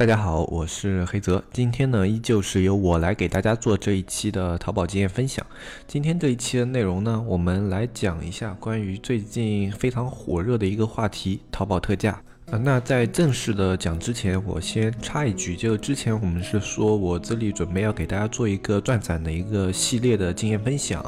大家好，我是黑泽。今天呢，依旧是由我来给大家做这一期的淘宝经验分享。今天这一期的内容呢，我们来讲一下关于最近非常火热的一个话题——淘宝特价。啊，那在正式的讲之前，我先插一句，就之前我们是说我这里准备要给大家做一个转展的一个系列的经验分享，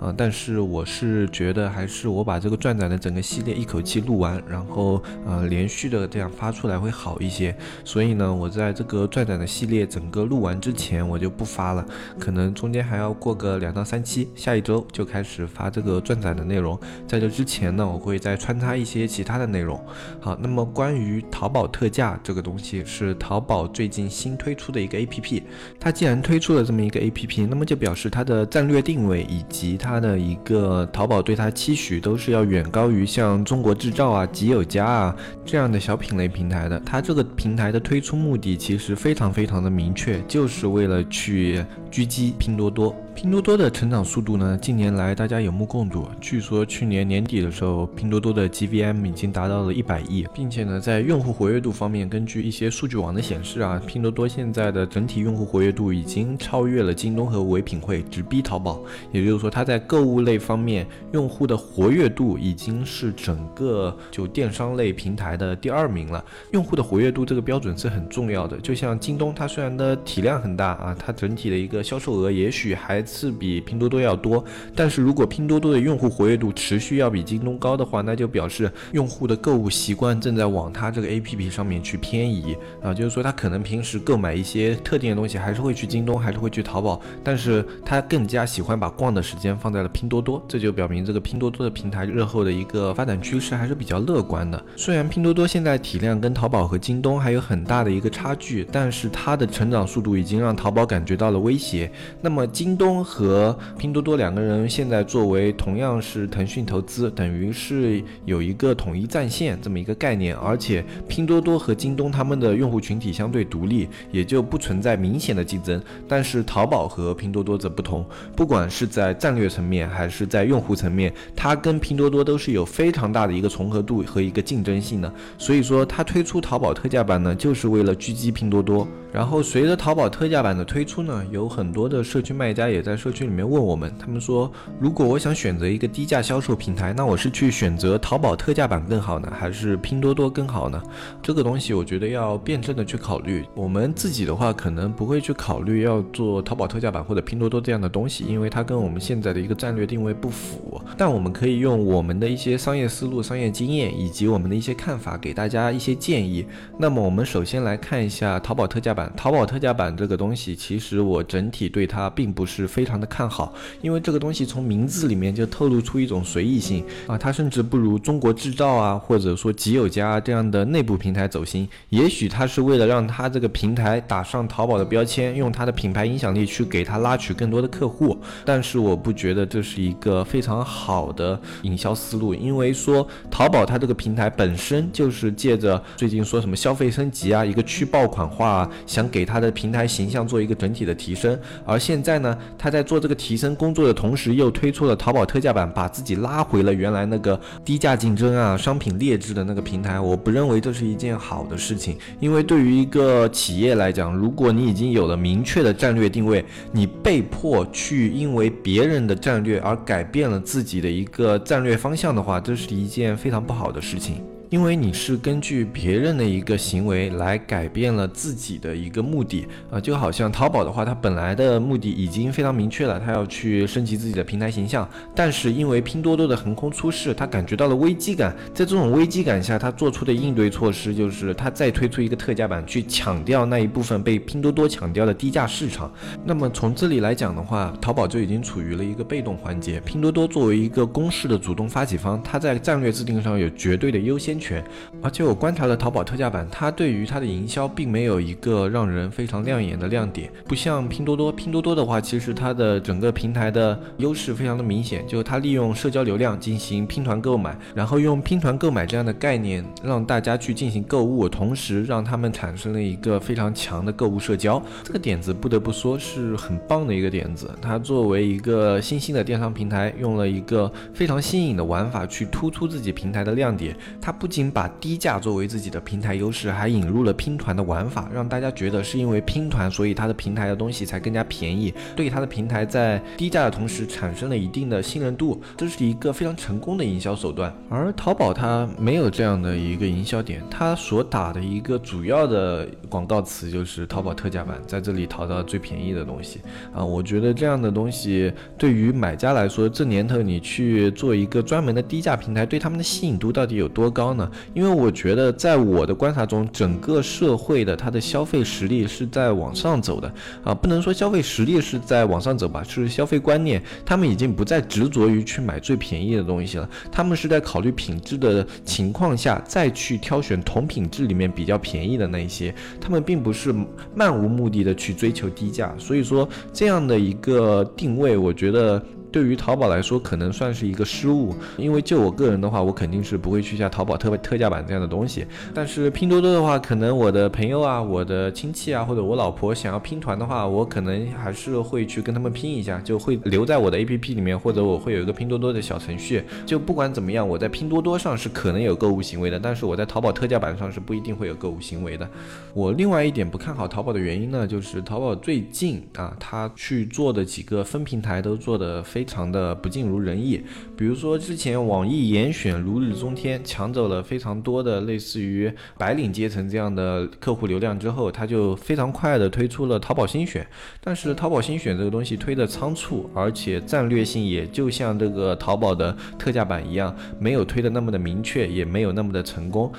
啊，但是我是觉得还是我把这个转展的整个系列一口气录完，然后呃连续的这样发出来会好一些，所以呢，我在这个转展的系列整个录完之前，我就不发了，可能中间还要过个两到三期，下一周就开始发这个转展的内容，在这之前呢，我会再穿插一些其他的内容。好，那么关关于淘宝特价这个东西，是淘宝最近新推出的一个 APP。它既然推出了这么一个 APP，那么就表示它的战略定位以及它的一个淘宝对它期许都是要远高于像中国制造啊、极有家啊这样的小品类平台的。它这个平台的推出目的其实非常非常的明确，就是为了去狙击拼多多。拼多多的成长速度呢？近年来大家有目共睹。据说去年年底的时候，拼多多的 GVM 已经达到了一百亿，并且呢，在用户活跃度方面，根据一些数据网的显示啊，拼多多现在的整体用户活跃度已经超越了京东和唯品会，直逼淘宝。也就是说，它在购物类方面，用户的活跃度已经是整个就电商类平台的第二名了。用户的活跃度这个标准是很重要的。就像京东，它虽然的体量很大啊，它整体的一个销售额也许还。是比拼多多要多，但是如果拼多多的用户活跃度持续要比京东高的话，那就表示用户的购物习惯正在往它这个 APP 上面去偏移啊，就是说他可能平时购买一些特定的东西还是会去京东，还是会去淘宝，但是他更加喜欢把逛的时间放在了拼多多，这就表明这个拼多多的平台日后的一个发展趋势还是比较乐观的。虽然拼多多现在体量跟淘宝和京东还有很大的一个差距，但是它的成长速度已经让淘宝感觉到了威胁。那么京东。和拼多多两个人现在作为同样是腾讯投资，等于是有一个统一战线这么一个概念，而且拼多多和京东他们的用户群体相对独立，也就不存在明显的竞争。但是淘宝和拼多多则不同，不管是在战略层面还是在用户层面，它跟拼多多都是有非常大的一个重合度和一个竞争性的。所以说，它推出淘宝特价版呢，就是为了狙击拼多多。然后随着淘宝特价版的推出呢，有很多的社区卖家也在在社区里面问我们，他们说，如果我想选择一个低价销售平台，那我是去选择淘宝特价版更好呢，还是拼多多更好呢？这个东西我觉得要辩证的去考虑。我们自己的话，可能不会去考虑要做淘宝特价版或者拼多多这样的东西，因为它跟我们现在的一个战略定位不符。但我们可以用我们的一些商业思路、商业经验以及我们的一些看法，给大家一些建议。那么我们首先来看一下淘宝特价版。淘宝特价版这个东西，其实我整体对它并不是非常的看好，因为这个东西从名字里面就透露出一种随意性啊，它甚至不如中国制造啊，或者说极有家这样的内部平台走心。也许它是为了让它这个平台打上淘宝的标签，用它的品牌影响力去给它拉取更多的客户，但是我不觉得这是一个非常好的营销思路，因为说淘宝它这个平台本身就是借着最近说什么消费升级啊，一个去爆款化啊。想给他的平台形象做一个整体的提升，而现在呢，他在做这个提升工作的同时，又推出了淘宝特价版，把自己拉回了原来那个低价竞争啊、商品劣质的那个平台。我不认为这是一件好的事情，因为对于一个企业来讲，如果你已经有了明确的战略定位，你被迫去因为别人的战略而改变了自己的一个战略方向的话，这是一件非常不好的事情。因为你是根据别人的一个行为来改变了自己的一个目的啊，就好像淘宝的话，它本来的目的已经非常明确了，它要去升级自己的平台形象。但是因为拼多多的横空出世，它感觉到了危机感，在这种危机感下，它做出的应对措施就是它再推出一个特价版，去抢掉那一部分被拼多多抢掉的低价市场。那么从这里来讲的话，淘宝就已经处于了一个被动环节。拼多多作为一个公示的主动发起方，它在战略制定上有绝对的优先。全。而且我观察了淘宝特价版，它对于它的营销并没有一个让人非常亮眼的亮点，不像拼多多。拼多多的话，其实它的整个平台的优势非常的明显，就是它利用社交流量进行拼团购买，然后用拼团购买这样的概念让大家去进行购物，同时让他们产生了一个非常强的购物社交。这个点子不得不说是很棒的一个点子。它作为一个新兴的电商平台，用了一个非常新颖的玩法去突出自己平台的亮点。它不仅把低价作为自己的平台优势，还引入了拼团的玩法，让大家觉得是因为拼团，所以它的平台的东西才更加便宜，对它的平台在低价的同时产生了一定的信任度，这是一个非常成功的营销手段。而淘宝它没有这样的一个营销点，它所打的一个主要的广告词就是淘宝特价版，在这里淘到最便宜的东西啊，我觉得这样的东西对于买家来说，这年头你去做一个专门的低价平台，对他们的吸引度到底有多高？因为我觉得在我的观察中，整个社会的它的消费实力是在往上走的啊，不能说消费实力是在往上走吧，就是消费观念，他们已经不再执着于去买最便宜的东西了，他们是在考虑品质的情况下再去挑选同品质里面比较便宜的那一些，他们并不是漫无目的的去追求低价，所以说这样的一个定位，我觉得。对于淘宝来说，可能算是一个失误，因为就我个人的话，我肯定是不会去下淘宝特特价版这样的东西。但是拼多多的话，可能我的朋友啊、我的亲戚啊，或者我老婆想要拼团的话，我可能还是会去跟他们拼一下，就会留在我的 APP 里面，或者我会有一个拼多多的小程序。就不管怎么样，我在拼多多上是可能有购物行为的，但是我在淘宝特价版上是不一定会有购物行为的。我另外一点不看好淘宝的原因呢，就是淘宝最近啊，他去做的几个分平台都做的非。非常的不尽如人意，比如说之前网易严选如日中天，抢走了非常多的类似于白领阶层这样的客户流量之后，他就非常快的推出了淘宝新选，但是淘宝新选这个东西推的仓促，而且战略性也就像这个淘宝的特价版一样，没有推的那么的明确，也没有那么的成功。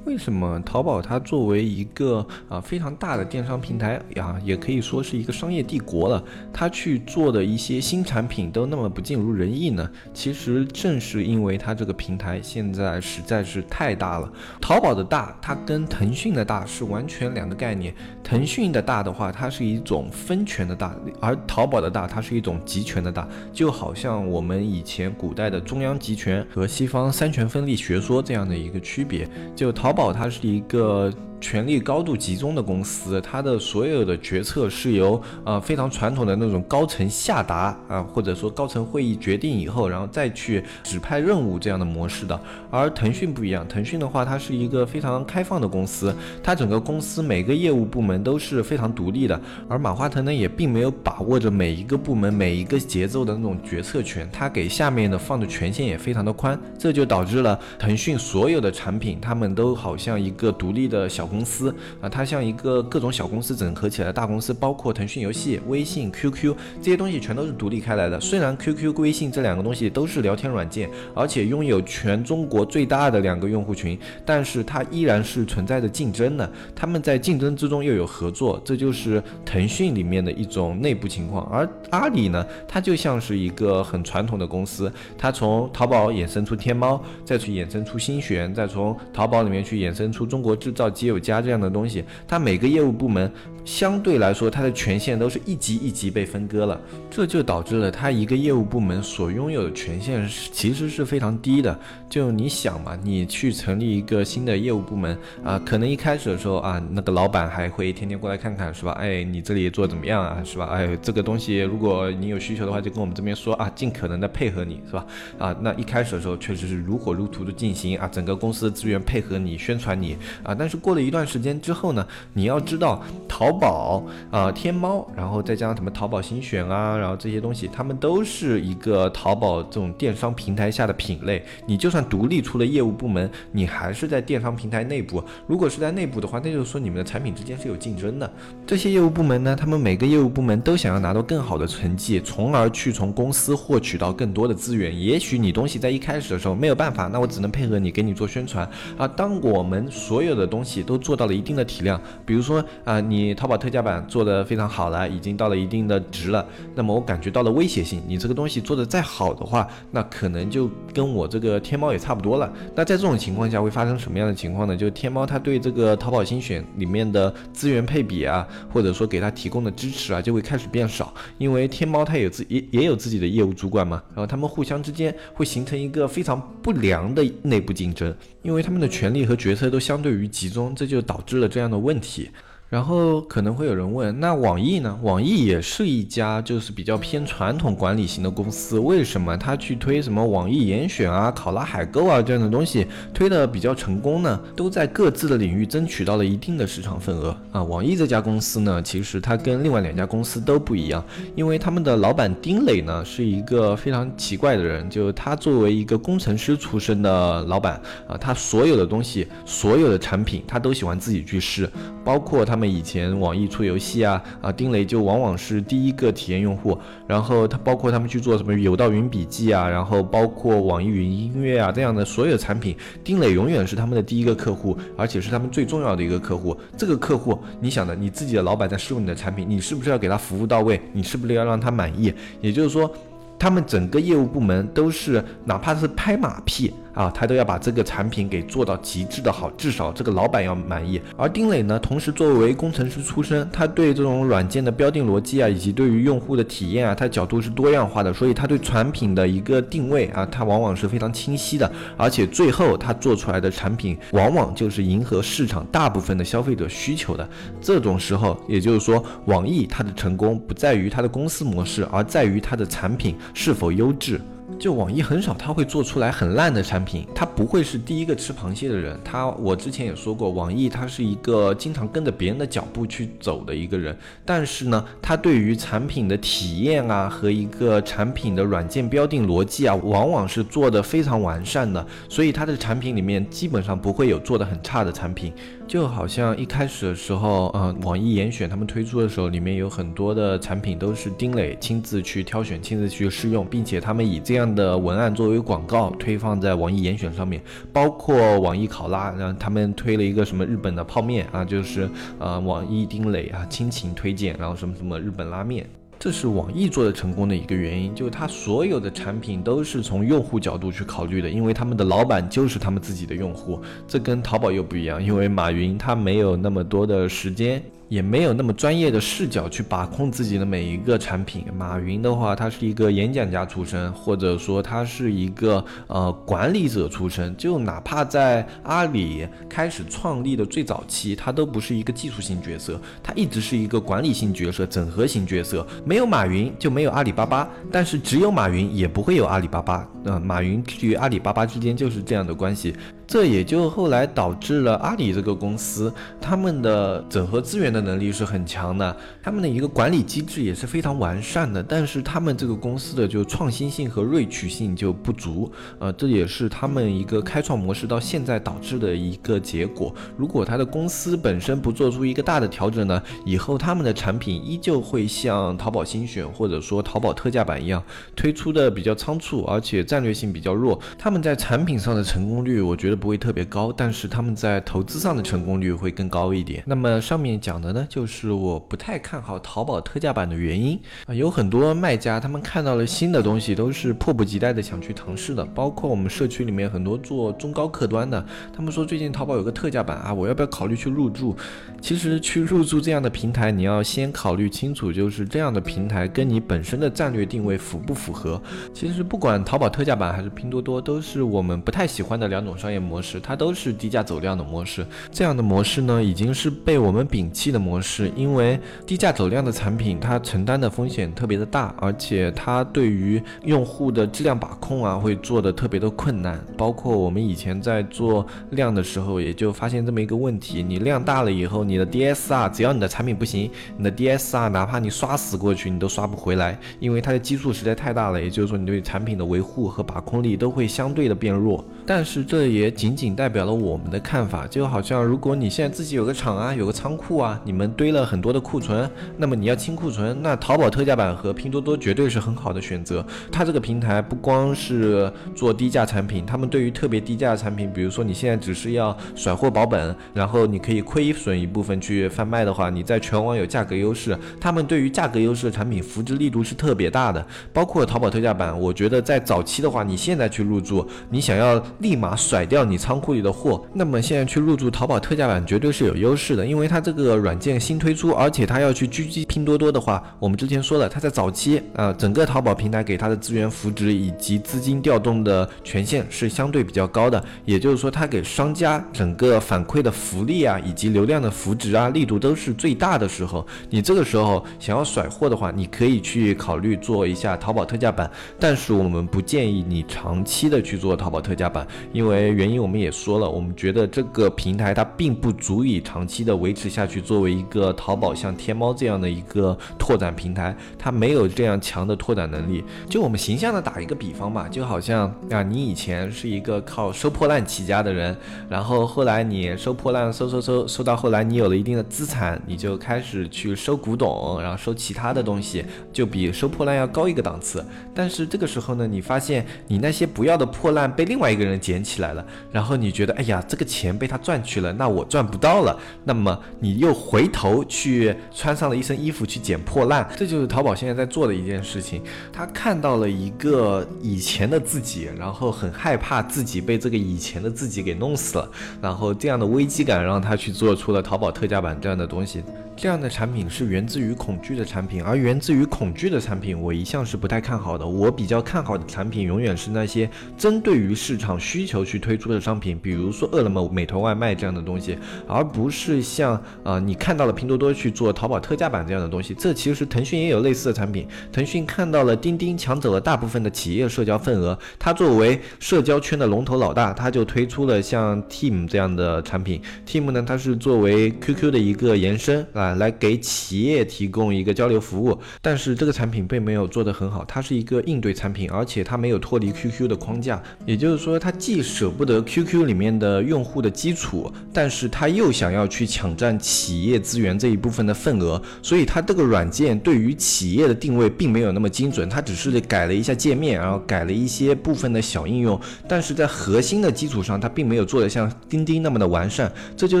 为什么淘宝它作为一个啊非常大的电商平台呀，也可以说是一个商业帝国了，它去做的一些新产品都那么不尽如人意呢？其实正是因为它这个平台现在实在是太大了。淘宝的大，它跟腾讯的大是完全两个概念。腾讯的大的话，它是一种分权的大，而淘宝的大，它是一种集权的大，就好像我们以前古代的中央集权和西方三权分立学说这样的一个区别。就淘宝，它是一个。权力高度集中的公司，它的所有的决策是由呃非常传统的那种高层下达啊，或者说高层会议决定以后，然后再去指派任务这样的模式的。而腾讯不一样，腾讯的话，它是一个非常开放的公司，它整个公司每个业务部门都是非常独立的。而马化腾呢，也并没有把握着每一个部门每一个节奏的那种决策权，他给下面的放的权限也非常的宽，这就导致了腾讯所有的产品，他们都好像一个独立的小。公司啊，它像一个各种小公司整合起来的大公司，包括腾讯游戏、微信、QQ 这些东西全都是独立开来的。虽然 QQ、微信这两个东西都是聊天软件，而且拥有全中国最大的两个用户群，但是它依然是存在着竞争的。他们在竞争之中又有合作，这就是腾讯里面的一种内部情况。而阿里呢，它就像是一个很传统的公司，它从淘宝衍生出天猫，再去衍生出新选，再从淘宝里面去衍生出中国制造、基。加这样的东西，它每个业务部门相对来说，它的权限都是一级一级被分割了，这就导致了它一个业务部门所拥有的权限是其实是非常低的。就你想嘛，你去成立一个新的业务部门啊，可能一开始的时候啊，那个老板还会天天过来看看，是吧？哎，你这里做怎么样啊，是吧？哎，这个东西如果你有需求的话，就跟我们这边说啊，尽可能的配合你，是吧？啊，那一开始的时候确实是如火如荼的进行啊，整个公司的资源配合你宣传你啊，但是过了一。段时间之后呢，你要知道淘宝啊、天猫，然后再加上什么淘宝新选啊，然后这些东西，他们都是一个淘宝这种电商平台下的品类。你就算独立出了业务部门，你还是在电商平台内部。如果是在内部的话，那就是说你们的产品之间是有竞争的。这些业务部门呢，他们每个业务部门都想要拿到更好的成绩，从而去从公司获取到更多的资源。也许你东西在一开始的时候没有办法，那我只能配合你给你做宣传啊。当我们所有的东西都都做到了一定的体量。比如说啊，你淘宝特价版做的非常好了，已经到了一定的值了，那么我感觉到了威胁性，你这个东西做的再好的话，那可能就跟我这个天猫也差不多了。那在这种情况下会发生什么样的情况呢？就天猫它对这个淘宝精选里面的资源配比啊，或者说给它提供的支持啊，就会开始变少，因为天猫它有自也也有自己的业务主管嘛，然后他们互相之间会形成一个非常不良的内部竞争，因为他们的权力和决策都相对于集中，这就导致了这样的问题。然后可能会有人问，那网易呢？网易也是一家就是比较偏传统管理型的公司，为什么他去推什么网易严选啊、考拉海购啊这样的东西推的比较成功呢？都在各自的领域争取到了一定的市场份额啊。网易这家公司呢，其实它跟另外两家公司都不一样，因为他们的老板丁磊呢是一个非常奇怪的人，就他作为一个工程师出身的老板啊，他所有的东西、所有的产品，他都喜欢自己去试，包括他们。以前网易出游戏啊啊，丁磊就往往是第一个体验用户。然后他包括他们去做什么有道云笔记啊，然后包括网易云音乐啊这样的所有产品，丁磊永远是他们的第一个客户，而且是他们最重要的一个客户。这个客户，你想的，你自己的老板在试用你的产品，你是不是要给他服务到位？你是不是要让他满意？也就是说，他们整个业务部门都是哪怕是拍马屁。啊，他都要把这个产品给做到极致的好，至少这个老板要满意。而丁磊呢，同时作为工程师出身，他对这种软件的标定逻辑啊，以及对于用户的体验啊，他角度是多样化的，所以他对产品的一个定位啊，他往往是非常清晰的。而且最后他做出来的产品，往往就是迎合市场大部分的消费者需求的。这种时候，也就是说，网易它的成功不在于它的公司模式，而在于它的产品是否优质。就网易很少，他会做出来很烂的产品，他不会是第一个吃螃蟹的人。他我之前也说过，网易他是一个经常跟着别人的脚步去走的一个人，但是呢，他对于产品的体验啊和一个产品的软件标定逻辑啊，往往是做的非常完善的，所以他的产品里面基本上不会有做的很差的产品。就好像一开始的时候，嗯，网易严选他们推出的时候，里面有很多的产品都是丁磊亲自去挑选、亲自去试用，并且他们以这这样的文案作为广告推放在网易严选上面，包括网易考拉，然后他们推了一个什么日本的泡面啊，就是呃网易丁磊啊亲情推荐，然后什么什么日本拉面。这是网易做的成功的一个原因，就是它所有的产品都是从用户角度去考虑的，因为他们的老板就是他们自己的用户。这跟淘宝又不一样，因为马云他没有那么多的时间。也没有那么专业的视角去把控自己的每一个产品。马云的话，他是一个演讲家出身，或者说他是一个呃管理者出身。就哪怕在阿里开始创立的最早期，他都不是一个技术性角色，他一直是一个管理性角色、整合型角色。没有马云就没有阿里巴巴，但是只有马云也不会有阿里巴巴。呃，马云与阿里巴巴之间就是这样的关系。这也就后来导致了阿里这个公司，他们的整合资源的能力是很强的，他们的一个管理机制也是非常完善的，但是他们这个公司的就创新性和锐取性就不足，呃，这也是他们一个开创模式到现在导致的一个结果。如果他的公司本身不做出一个大的调整呢，以后他们的产品依旧会像淘宝新选或者说淘宝特价版一样推出的比较仓促，而且战略性比较弱。他们在产品上的成功率，我觉得。不会特别高，但是他们在投资上的成功率会更高一点。那么上面讲的呢，就是我不太看好淘宝特价版的原因啊。有很多卖家，他们看到了新的东西，都是迫不及待的想去尝试的。包括我们社区里面很多做中高客端的，他们说最近淘宝有个特价版啊，我要不要考虑去入驻？其实去入驻这样的平台，你要先考虑清楚，就是这样的平台跟你本身的战略定位符不符合。其实不管淘宝特价版还是拼多多，都是我们不太喜欢的两种商业。模式它都是低价走量的模式，这样的模式呢已经是被我们摒弃的模式，因为低价走量的产品它承担的风险特别的大，而且它对于用户的质量把控啊会做的特别的困难。包括我们以前在做量的时候，也就发现这么一个问题：你量大了以后，你的 DSR 只要你的产品不行，你的 DSR 哪怕你刷死过去，你都刷不回来，因为它的基数实在太大了。也就是说，你对产品的维护和把控力都会相对的变弱。但是这也仅仅代表了我们的看法。就好像如果你现在自己有个厂啊，有个仓库啊，你们堆了很多的库存，那么你要清库存，那淘宝特价版和拼多多绝对是很好的选择。它这个平台不光是做低价产品，他们对于特别低价的产品，比如说你现在只是要甩货保本，然后你可以亏损一部分去贩卖的话，你在全网有价格优势。他们对于价格优势的产品扶持力度是特别大的，包括淘宝特价版，我觉得在早期的话，你现在去入驻，你想要立马甩掉你仓库里的货，那么现在去入驻淘宝特价版绝对是有优势的，因为它这个软件新推出，而且它要去狙击拼多多的话，我们之前说了，它在早期啊，整个淘宝平台给它的资源扶持以及资金调动的权限是相对比较高的，也就是说，它给商家整个反馈的福利啊，以及流量的扶持啊，力度都是最大的时候，你这个时候想要甩货的话，你可以去考虑做一下淘宝特价版，但是我们不建议你长期的去做淘宝特价版，因为原因因为我们也说了，我们觉得这个平台它并不足以长期的维持下去，作为一个淘宝像天猫这样的一个拓展平台，它没有这样强的拓展能力。就我们形象的打一个比方吧，就好像啊，你以前是一个靠收破烂起家的人，然后后来你收破烂收收收收到后来你有了一定的资产，你就开始去收古董，然后收其他的东西，就比收破烂要高一个档次。但是这个时候呢，你发现你那些不要的破烂被另外一个人捡起来了，然后你觉得，哎呀，这个钱被他赚去了，那我赚不到了。那么你又回头去穿上了一身衣服去捡破烂，这就是淘宝现在在做的一件事情。他看到了一个以前的自己，然后很害怕自己被这个以前的自己给弄死了，然后这样的危机感让他去做出了淘宝特价版这样的东西。这样的产品是源自于恐惧的产品，而源自于恐惧的产品，我一向是不太看好的。我比较看好的产品，永远是那些针对于市场需求去推出的商品，比如说饿了么、美团外卖这样的东西，而不是像啊你看到了拼多多去做淘宝特价版这样的东西。这其实腾讯也有类似的产品，腾讯看到了钉钉抢走了大部分的企业社交份额，它作为社交圈的龙头老大，它就推出了像 Team 这样的产品。Team 呢，它是作为 QQ 的一个延伸啊。啊，来给企业提供一个交流服务，但是这个产品并没有做得很好，它是一个应对产品，而且它没有脱离 QQ 的框架，也就是说，它既舍不得 QQ 里面的用户的基础，但是它又想要去抢占企业资源这一部分的份额，所以它这个软件对于企业的定位并没有那么精准，它只是改了一下界面，然后改了一些部分的小应用，但是在核心的基础上，它并没有做得像钉钉那么的完善，这就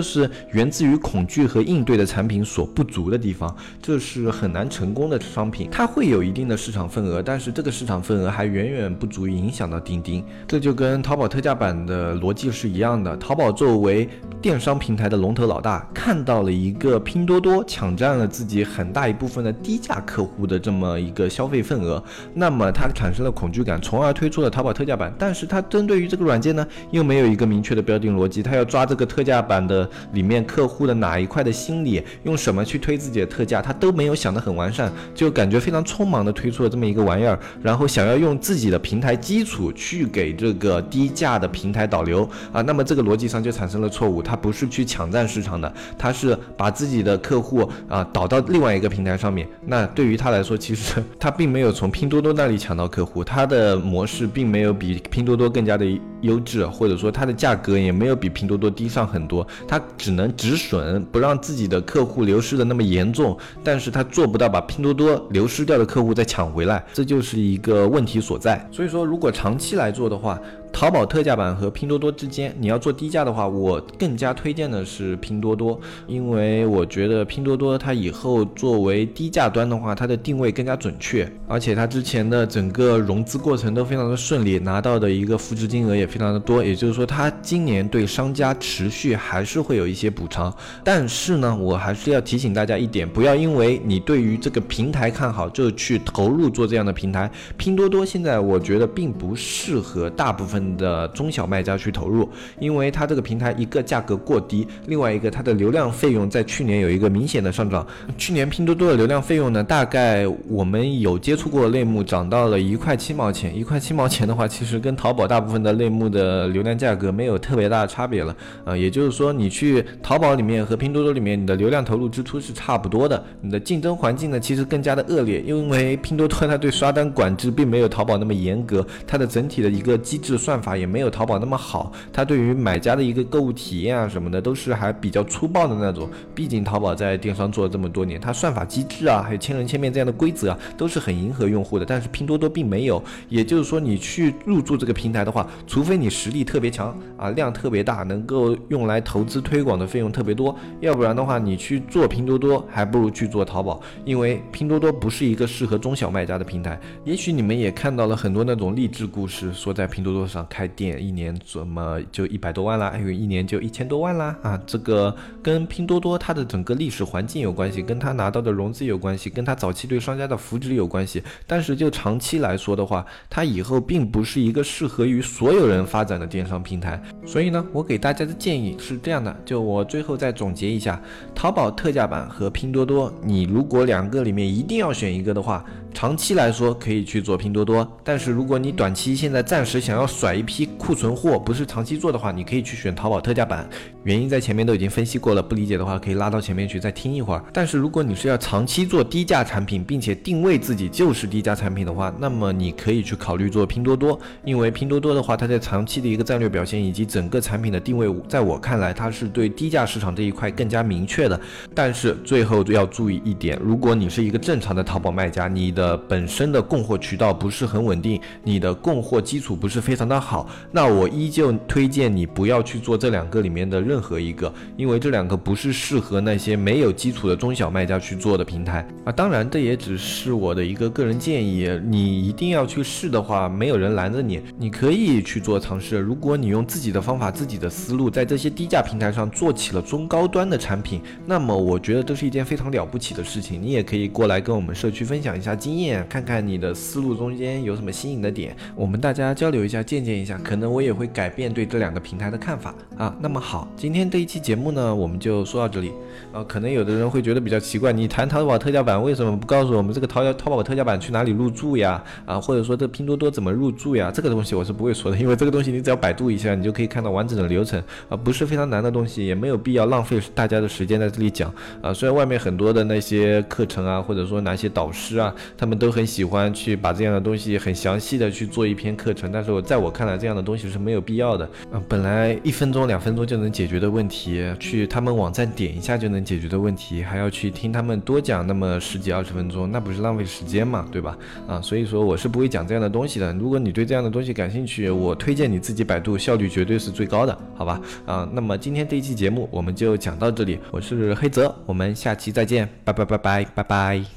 是源自于恐惧和应对的产品。所不足的地方，这是很难成功的商品。它会有一定的市场份额，但是这个市场份额还远远不足以影响到钉钉。这就跟淘宝特价版的逻辑是一样的。淘宝作为电商平台的龙头老大，看到了一个拼多多抢占了自己很大一部分的低价客户的这么一个消费份额，那么它产生了恐惧感，从而推出了淘宝特价版。但是它针对于这个软件呢，又没有一个明确的标定逻辑，它要抓这个特价版的里面客户的哪一块的心理，用。怎么去推自己的特价，他都没有想得很完善，就感觉非常匆忙的推出了这么一个玩意儿，然后想要用自己的平台基础去给这个低价的平台导流啊，那么这个逻辑上就产生了错误，他不是去抢占市场的，他是把自己的客户啊导到另外一个平台上面，那对于他来说，其实他并没有从拼多多那里抢到客户，他的模式并没有比拼多多更加的优质，或者说它的价格也没有比拼多多低上很多，他只能止损，不让自己的客户流。流失的那么严重，但是他做不到把拼多多流失掉的客户再抢回来，这就是一个问题所在。所以说，如果长期来做的话，淘宝特价版和拼多多之间，你要做低价的话，我更加推荐的是拼多多，因为我觉得拼多多它以后作为低价端的话，它的定位更加准确，而且它之前的整个融资过程都非常的顺利，拿到的一个扶持金额也非常的多，也就是说，它今年对商家持续还是会有一些补偿。但是呢，我还是要提醒大家一点，不要因为你对于这个平台看好就去投入做这样的平台。拼多多现在我觉得并不适合大部分。的中小卖家去投入，因为它这个平台一个价格过低，另外一个它的流量费用在去年有一个明显的上涨。去年拼多多的流量费用呢，大概我们有接触过类目涨到了一块七毛钱，一块七毛钱的话，其实跟淘宝大部分的类目的流量价格没有特别大的差别了。呃，也就是说，你去淘宝里面和拼多多里面，你的流量投入支出是差不多的。你的竞争环境呢，其实更加的恶劣，因为拼多多它对刷单管制并没有淘宝那么严格，它的整体的一个机制算。算法也没有淘宝那么好，它对于买家的一个购物体验啊什么的都是还比较粗暴的那种。毕竟淘宝在电商做了这么多年，它算法机制啊，还有千人千面这样的规则啊，都是很迎合用户的。但是拼多多并没有，也就是说你去入驻这个平台的话，除非你实力特别强啊，量特别大，能够用来投资推广的费用特别多，要不然的话，你去做拼多多还不如去做淘宝，因为拼多多不是一个适合中小卖家的平台。也许你们也看到了很多那种励志故事，说在拼多多上开店一年怎么就一百多万啦，还有一年就一千多万啦啊，这个跟拼多多它的整个历史环境有关系，跟它拿到的融资有关系，跟它早期对商家的扶持有关系。但是就长期来说的话，它以后并不是一个适合于所有人发展的电商平台。所以呢，我给大家的建议是这样的，就我最后再总结一下，淘宝特价版和拼多多，你如果两个里面一定要选一个的话。长期来说可以去做拼多多，但是如果你短期现在暂时想要甩一批库存货，不是长期做的话，你可以去选淘宝特价版。原因在前面都已经分析过了，不理解的话可以拉到前面去再听一会儿。但是如果你是要长期做低价产品，并且定位自己就是低价产品的话，那么你可以去考虑做拼多多，因为拼多多的话，它在长期的一个战略表现以及整个产品的定位，在我看来，它是对低价市场这一块更加明确的。但是最后要注意一点，如果你是一个正常的淘宝卖家，你的，本身的供货渠道不是很稳定，你的供货基础不是非常那好，那我依旧推荐你不要去做这两个里面的任何一个，因为这两个不是适合那些没有基础的中小卖家去做的平台啊。当然，这也只是我的一个个人建议，你一定要去试的话，没有人拦着你，你可以去做尝试。如果你用自己的方法、自己的思路，在这些低价平台上做起了中高端的产品，那么我觉得这是一件非常了不起的事情。你也可以过来跟我们社区分享一下经。经验，看看你的思路中间有什么新颖的点，我们大家交流一下，见见一下，可能我也会改变对这两个平台的看法啊。那么好，今天这一期节目呢，我们就说到这里。呃，可能有的人会觉得比较奇怪，你谈淘宝特价版为什么不告诉我们这个淘淘宝特价版去哪里入驻呀？啊，或者说这拼多多怎么入驻呀？这个东西我是不会说的，因为这个东西你只要百度一下，你就可以看到完整的流程啊，不是非常难的东西，也没有必要浪费大家的时间在这里讲啊。虽然外面很多的那些课程啊，或者说哪些导师啊。他们都很喜欢去把这样的东西很详细的去做一篇课程，但是我在我看来，这样的东西是没有必要的。嗯，本来一分钟、两分钟就能解决的问题，去他们网站点一下就能解决的问题，还要去听他们多讲那么十几二十分钟，那不是浪费时间嘛，对吧？啊，所以说我是不会讲这样的东西的。如果你对这样的东西感兴趣，我推荐你自己百度，效率绝对是最高的，好吧？啊，那么今天这一期节目我们就讲到这里，我是黑泽，我们下期再见，拜拜拜拜拜拜。